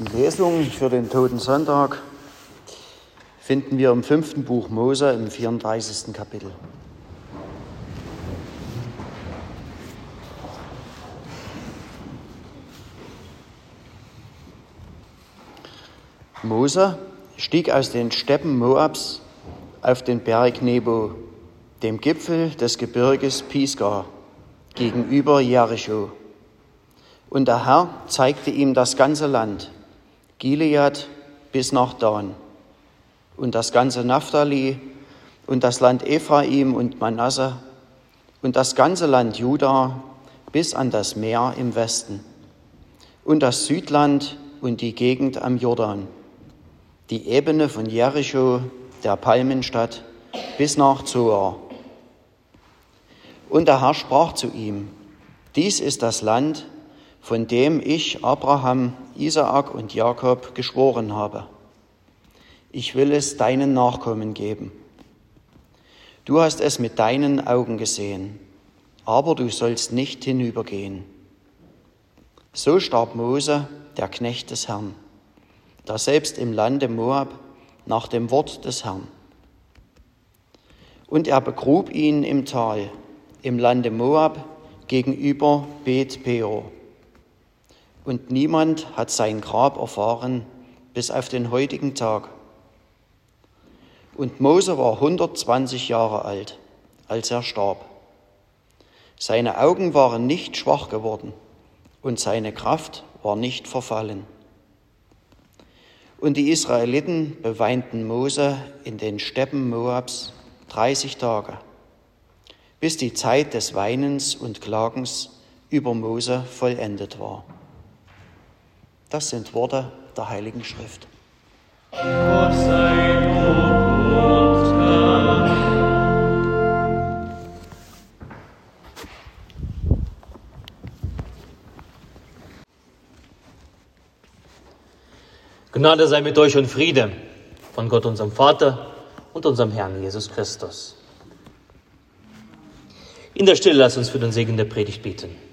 Die Lesung für den Toten Sonntag finden wir im fünften Buch Mose im 34. Kapitel. Mose stieg aus den Steppen Moabs auf den Berg Nebo, dem Gipfel des Gebirges Pisgah, gegenüber Jericho. Und der Herr zeigte ihm das ganze Land, Gilead bis nach Dan, und das ganze Naphtali und das Land Ephraim und Manasse und das ganze Land Juda bis an das Meer im Westen. Und das Südland und die Gegend am Jordan, die Ebene von Jericho, der Palmenstadt, bis nach Zoar. Und der Herr sprach zu ihm, dies ist das Land, von dem ich Abraham, Isaak und Jakob geschworen habe. Ich will es deinen Nachkommen geben. Du hast es mit deinen Augen gesehen, aber du sollst nicht hinübergehen. So starb Mose, der Knecht des Herrn, da selbst im Lande Moab nach dem Wort des Herrn. Und er begrub ihn im Tal, im Lande Moab gegenüber Bet Peor und niemand hat sein Grab erfahren bis auf den heutigen Tag. Und Mose war 120 Jahre alt, als er starb. Seine Augen waren nicht schwach geworden und seine Kraft war nicht verfallen. Und die Israeliten beweinten Mose in den Steppen Moabs 30 Tage, bis die Zeit des Weinens und Klagens über Mose vollendet war. Das sind Worte der Heiligen Schrift. Gott sei Gnade sei mit euch und Friede von Gott, unserem Vater und unserem Herrn Jesus Christus. In der Stille lass uns für den Segen der Predigt beten.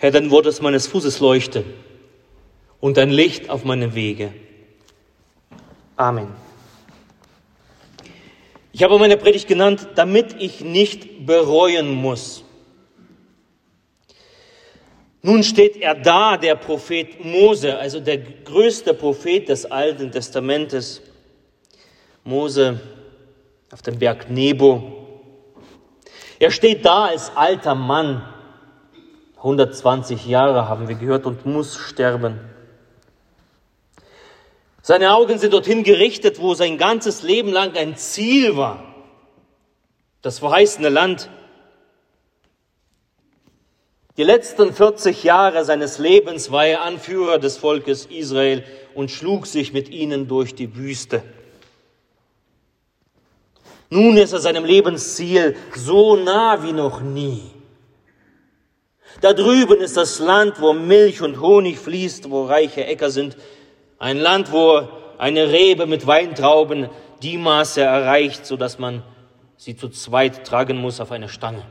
Herr, dein Wort ist meines Fußes Leuchte und dein Licht auf meinem Wege. Amen. Ich habe meine Predigt genannt, damit ich nicht bereuen muss. Nun steht er da, der Prophet Mose, also der größte Prophet des Alten Testamentes. Mose auf dem Berg Nebo. Er steht da als alter Mann 120 Jahre haben wir gehört und muss sterben. Seine Augen sind dorthin gerichtet, wo sein ganzes Leben lang ein Ziel war. Das verheißene Land. Die letzten 40 Jahre seines Lebens war er Anführer des Volkes Israel und schlug sich mit ihnen durch die Wüste. Nun ist er seinem Lebensziel so nah wie noch nie. Da drüben ist das Land, wo Milch und Honig fließt, wo reiche Äcker sind. Ein Land, wo eine Rebe mit Weintrauben die Maße erreicht, so dass man sie zu zweit tragen muss auf eine Stange.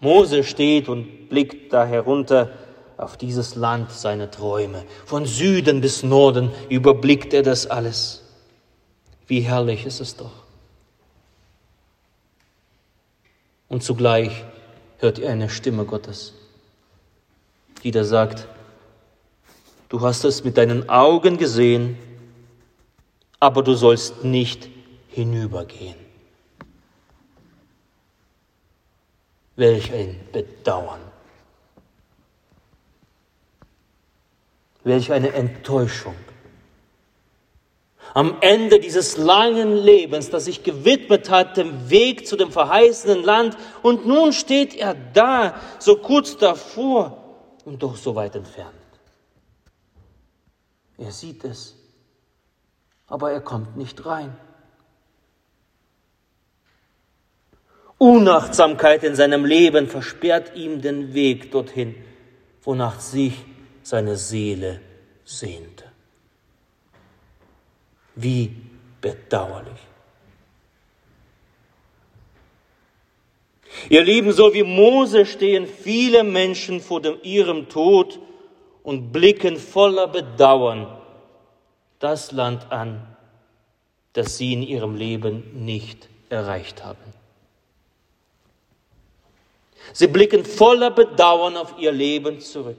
Mose steht und blickt da herunter auf dieses Land seiner Träume. Von Süden bis Norden überblickt er das alles. Wie herrlich ist es doch. Und zugleich hört ihr eine Stimme Gottes, die da sagt, du hast es mit deinen Augen gesehen, aber du sollst nicht hinübergehen. Welch ein Bedauern. Welch eine Enttäuschung am Ende dieses langen Lebens, das sich gewidmet hat, dem Weg zu dem verheißenen Land. Und nun steht er da, so kurz davor und doch so weit entfernt. Er sieht es, aber er kommt nicht rein. Unachtsamkeit in seinem Leben versperrt ihm den Weg dorthin, wonach sich seine Seele sehnte. Wie bedauerlich. Ihr Lieben, so wie Mose stehen viele Menschen vor dem, ihrem Tod und blicken voller Bedauern das Land an, das sie in ihrem Leben nicht erreicht haben. Sie blicken voller Bedauern auf ihr Leben zurück.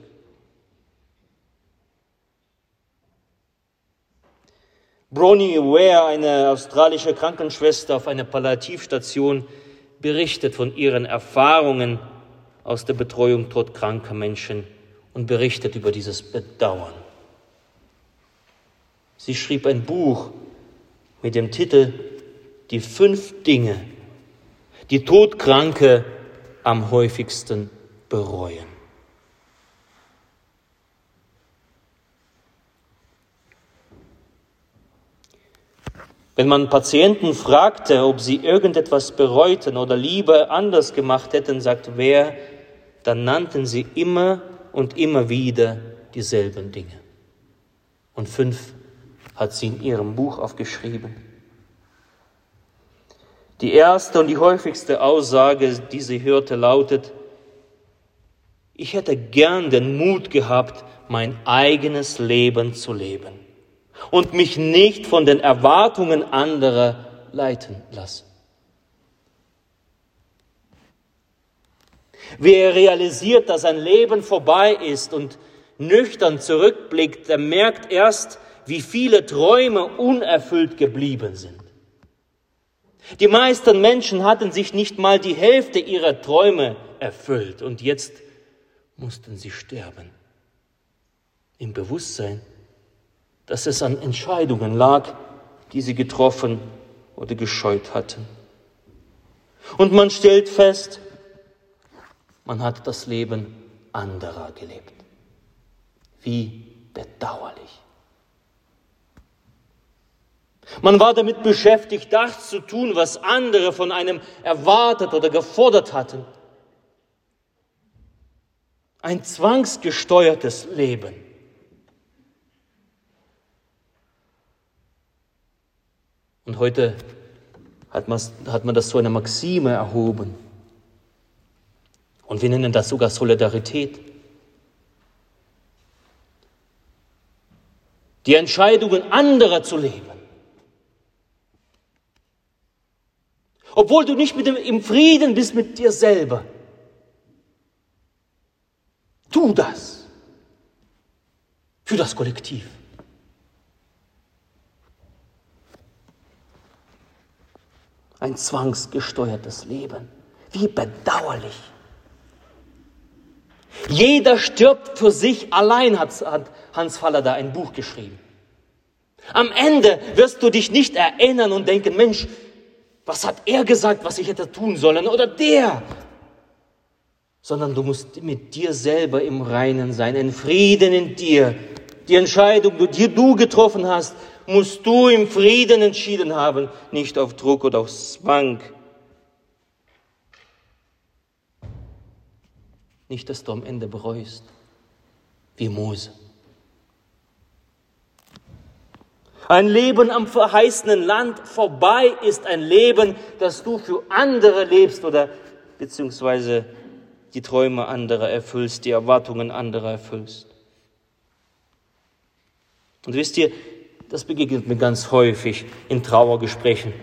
Bronnie Ware, eine australische Krankenschwester auf einer Palliativstation, berichtet von ihren Erfahrungen aus der Betreuung todkranker Menschen und berichtet über dieses Bedauern. Sie schrieb ein Buch mit dem Titel Die fünf Dinge, die Todkranke am häufigsten bereuen. Wenn man Patienten fragte, ob sie irgendetwas bereuten oder lieber anders gemacht hätten, sagt wer, dann nannten sie immer und immer wieder dieselben Dinge. Und fünf hat sie in ihrem Buch aufgeschrieben. Die erste und die häufigste Aussage, die sie hörte, lautet, ich hätte gern den Mut gehabt, mein eigenes Leben zu leben und mich nicht von den Erwartungen anderer leiten lassen. Wer realisiert, dass ein Leben vorbei ist und nüchtern zurückblickt, der merkt erst, wie viele Träume unerfüllt geblieben sind. Die meisten Menschen hatten sich nicht mal die Hälfte ihrer Träume erfüllt und jetzt mussten sie sterben. Im Bewusstsein, dass es an Entscheidungen lag, die sie getroffen oder gescheut hatten. Und man stellt fest, man hat das Leben anderer gelebt. Wie bedauerlich. Man war damit beschäftigt, das zu tun, was andere von einem erwartet oder gefordert hatten. Ein zwangsgesteuertes Leben. Und heute hat man, hat man das zu einer Maxime erhoben. Und wir nennen das sogar Solidarität. Die Entscheidungen anderer zu leben. Obwohl du nicht mit dem, im Frieden bist mit dir selber. Tu das. Für das Kollektiv. Ein zwangsgesteuertes Leben. Wie bedauerlich. Jeder stirbt für sich allein, hat Hans Faller da ein Buch geschrieben. Am Ende wirst du dich nicht erinnern und denken, Mensch, was hat er gesagt, was ich hätte tun sollen oder der, sondern du musst mit dir selber im Reinen sein, in Frieden in dir. Die Entscheidung, die du getroffen hast, musst du im Frieden entschieden haben, nicht auf Druck oder auf Zwang. Nicht, dass du am Ende bereust, wie Mose. Ein Leben am verheißenen Land vorbei ist ein Leben, das du für andere lebst oder beziehungsweise die Träume anderer erfüllst, die Erwartungen anderer erfüllst. Und wisst ihr, das begegnet mir ganz häufig in Trauergesprächen.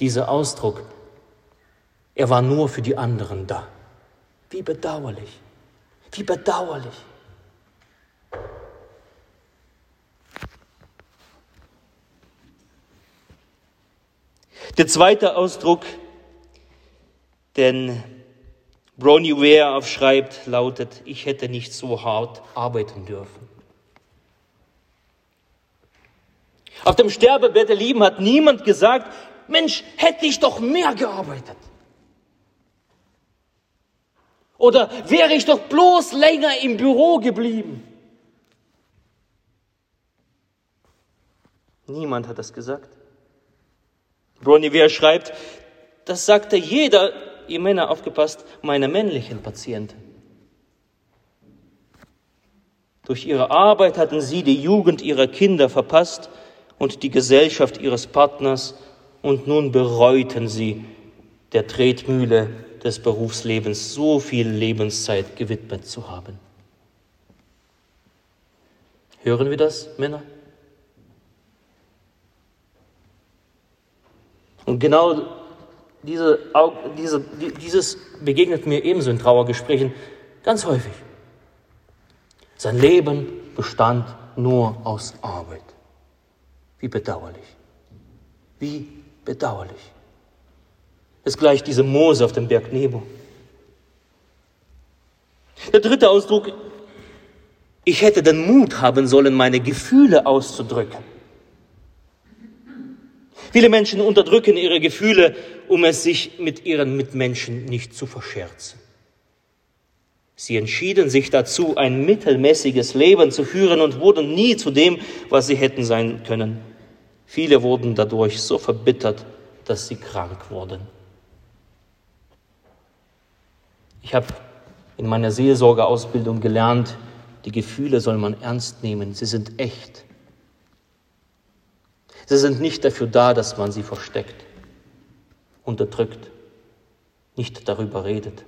Dieser Ausdruck, er war nur für die anderen da. Wie bedauerlich, wie bedauerlich. Der zweite Ausdruck, den Bronnie Ware aufschreibt, lautet, ich hätte nicht so hart arbeiten dürfen. Auf dem Sterbebett der Lieben hat niemand gesagt, Mensch, hätte ich doch mehr gearbeitet. Oder wäre ich doch bloß länger im Büro geblieben. Niemand hat das gesagt. Bronivier schreibt, das sagte jeder, ihr Männer aufgepasst, meiner männlichen Patienten. Durch ihre Arbeit hatten sie die Jugend ihrer Kinder verpasst und die Gesellschaft ihres Partners, und nun bereuten sie der Tretmühle des Berufslebens so viel Lebenszeit gewidmet zu haben. Hören wir das, Männer? Und genau diese, diese, dieses begegnet mir ebenso in Trauergesprächen ganz häufig. Sein Leben bestand nur aus Arbeit. Wie bedauerlich. Wie bedauerlich. Es gleicht diese Mose auf dem Berg Nebo. Der dritte Ausdruck, ich hätte den Mut haben sollen, meine Gefühle auszudrücken. Viele Menschen unterdrücken ihre Gefühle, um es sich mit ihren Mitmenschen nicht zu verscherzen. Sie entschieden sich dazu, ein mittelmäßiges Leben zu führen und wurden nie zu dem, was sie hätten sein können. Viele wurden dadurch so verbittert, dass sie krank wurden. Ich habe in meiner Seelsorgeausbildung gelernt, die Gefühle soll man ernst nehmen, sie sind echt. Sie sind nicht dafür da, dass man sie versteckt, unterdrückt, nicht darüber redet.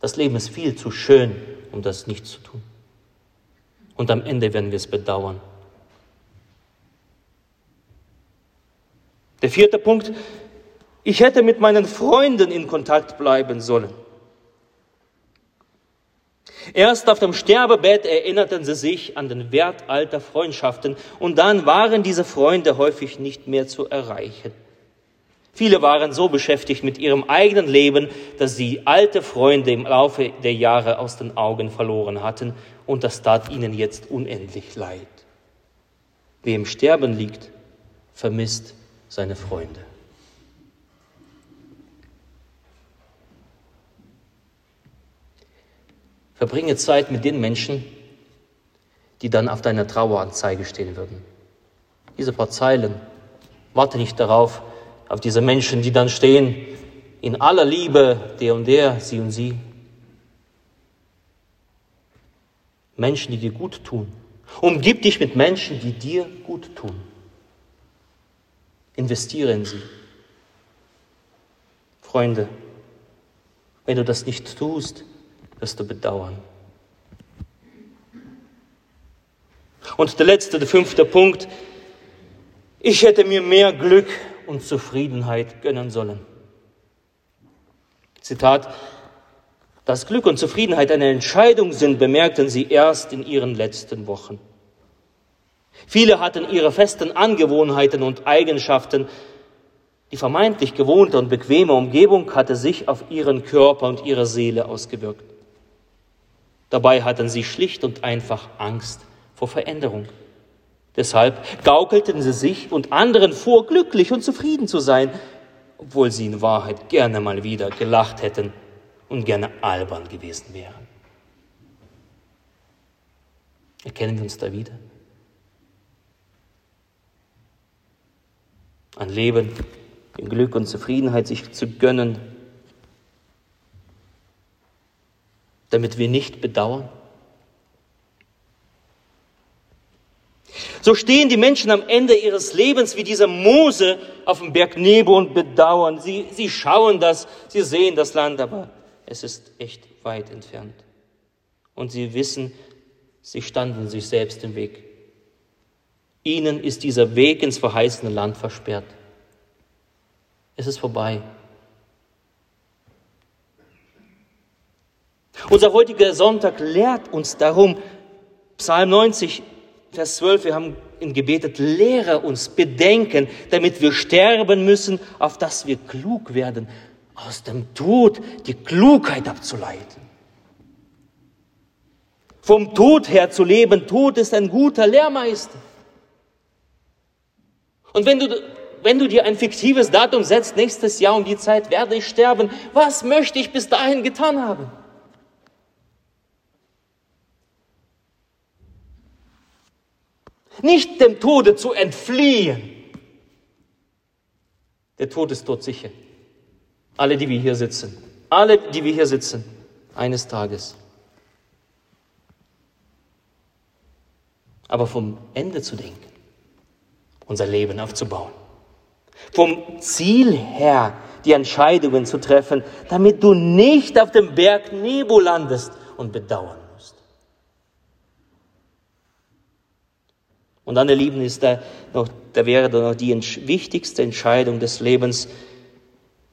Das Leben ist viel zu schön, um das nicht zu tun. Und am Ende werden wir es bedauern. Der vierte Punkt, ich hätte mit meinen Freunden in Kontakt bleiben sollen. Erst auf dem Sterbebett erinnerten sie sich an den Wert alter Freundschaften und dann waren diese Freunde häufig nicht mehr zu erreichen. Viele waren so beschäftigt mit ihrem eigenen Leben, dass sie alte Freunde im Laufe der Jahre aus den Augen verloren hatten und das tat ihnen jetzt unendlich leid. Wer im Sterben liegt, vermisst seine Freunde. Verbringe Zeit mit den Menschen, die dann auf deiner Traueranzeige stehen würden. Diese paar Zeilen. Warte nicht darauf, auf diese Menschen, die dann stehen, in aller Liebe, der und der, sie und sie. Menschen, die dir gut tun. Umgib dich mit Menschen, die dir gut tun. Investiere in sie. Freunde, wenn du das nicht tust, wirst du bedauern. Und der letzte, der fünfte Punkt. Ich hätte mir mehr Glück und Zufriedenheit gönnen sollen. Zitat. Dass Glück und Zufriedenheit eine Entscheidung sind, bemerkten sie erst in ihren letzten Wochen. Viele hatten ihre festen Angewohnheiten und Eigenschaften. Die vermeintlich gewohnte und bequeme Umgebung hatte sich auf ihren Körper und ihre Seele ausgewirkt. Dabei hatten sie schlicht und einfach Angst vor Veränderung. Deshalb gaukelten sie sich und anderen vor, glücklich und zufrieden zu sein, obwohl sie in Wahrheit gerne mal wieder gelacht hätten und gerne albern gewesen wären. Erkennen wir uns da wieder? Ein Leben in Glück und Zufriedenheit sich zu gönnen, damit wir nicht bedauern? So stehen die Menschen am Ende ihres Lebens wie dieser Mose auf dem Berg Nebo und bedauern. Sie, sie schauen das, sie sehen das Land, aber es ist echt weit entfernt. Und sie wissen, sie standen sich selbst im Weg. Ihnen ist dieser Weg ins verheißene Land versperrt. Es ist vorbei. Unser heutiger Sonntag lehrt uns darum, Psalm 90, Vers 12, wir haben ihn gebetet, lehre uns bedenken, damit wir sterben müssen, auf dass wir klug werden, aus dem Tod die Klugheit abzuleiten. Vom Tod her zu leben, Tod ist ein guter Lehrmeister. Und wenn du, wenn du dir ein fiktives Datum setzt, nächstes Jahr um die Zeit werde ich sterben, was möchte ich bis dahin getan haben? Nicht dem Tode zu entfliehen. Der Tod ist dort sicher. Alle, die wir hier sitzen, alle, die wir hier sitzen, eines Tages. aber vom Ende zu denken, unser Leben aufzubauen. Vom Ziel her die Entscheidungen zu treffen, damit du nicht auf dem Berg Nebo landest und bedauern musst. Und dann, ihr Lieben, ist da noch, da wäre da noch die wichtigste Entscheidung des Lebens,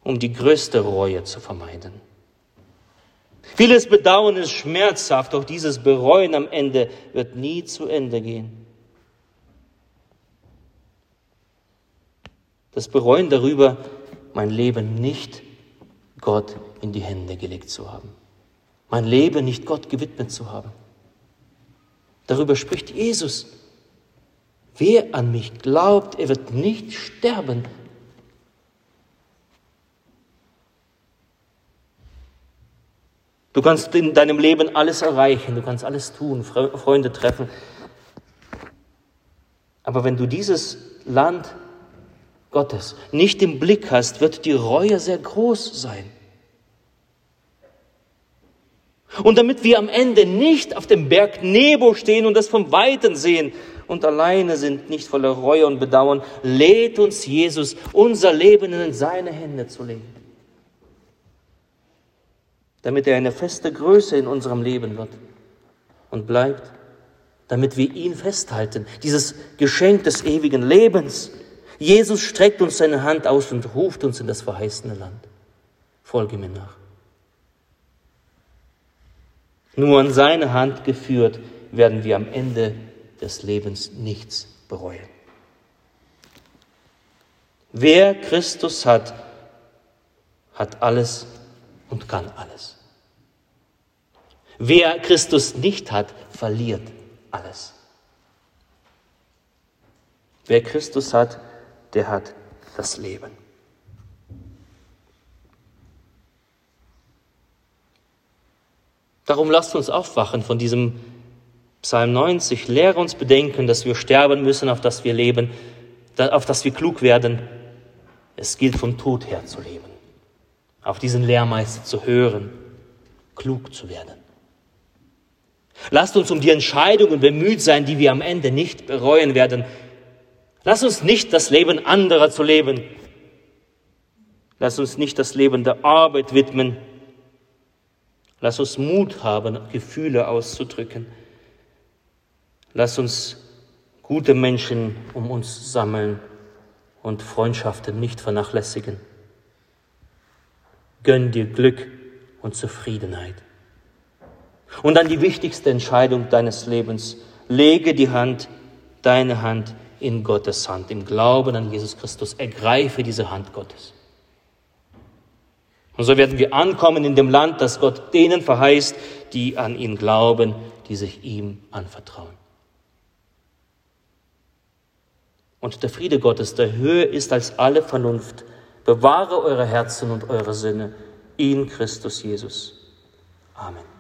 um die größte Reue zu vermeiden. Vieles Bedauern ist schmerzhaft, doch dieses Bereuen am Ende wird nie zu Ende gehen. Das Bereuen darüber, mein Leben nicht Gott in die Hände gelegt zu haben. Mein Leben nicht Gott gewidmet zu haben. Darüber spricht Jesus. Wer an mich glaubt, er wird nicht sterben, Du kannst in deinem Leben alles erreichen, du kannst alles tun, Freunde treffen. Aber wenn du dieses Land Gottes nicht im Blick hast, wird die Reue sehr groß sein. Und damit wir am Ende nicht auf dem Berg Nebo stehen und das vom Weiten sehen und alleine sind, nicht voller Reue und Bedauern, lädt uns Jesus, unser Leben in seine Hände zu legen damit er eine feste Größe in unserem Leben wird und bleibt, damit wir ihn festhalten, dieses Geschenk des ewigen Lebens. Jesus streckt uns seine Hand aus und ruft uns in das verheißene Land. Folge mir nach. Nur an seine Hand geführt werden wir am Ende des Lebens nichts bereuen. Wer Christus hat, hat alles und kann alles. Wer Christus nicht hat, verliert alles. Wer Christus hat, der hat das Leben. Darum lasst uns aufwachen von diesem Psalm 90. Lehre uns bedenken, dass wir sterben müssen, auf dass wir leben, auf dass wir klug werden. Es gilt vom Tod her zu leben, auf diesen Lehrmeister zu hören, klug zu werden. Lasst uns um die Entscheidungen bemüht sein, die wir am Ende nicht bereuen werden. Lass uns nicht das Leben anderer zu leben. Lass uns nicht das Leben der Arbeit widmen. Lass uns Mut haben, Gefühle auszudrücken. Lass uns gute Menschen um uns sammeln und Freundschaften nicht vernachlässigen. Gönn dir Glück und Zufriedenheit. Und dann die wichtigste Entscheidung deines Lebens. Lege die Hand, deine Hand in Gottes Hand, im Glauben an Jesus Christus. Ergreife diese Hand Gottes. Und so werden wir ankommen in dem Land, das Gott denen verheißt, die an ihn glauben, die sich ihm anvertrauen. Und der Friede Gottes, der höher ist als alle Vernunft, bewahre eure Herzen und eure Sinne in Christus Jesus. Amen.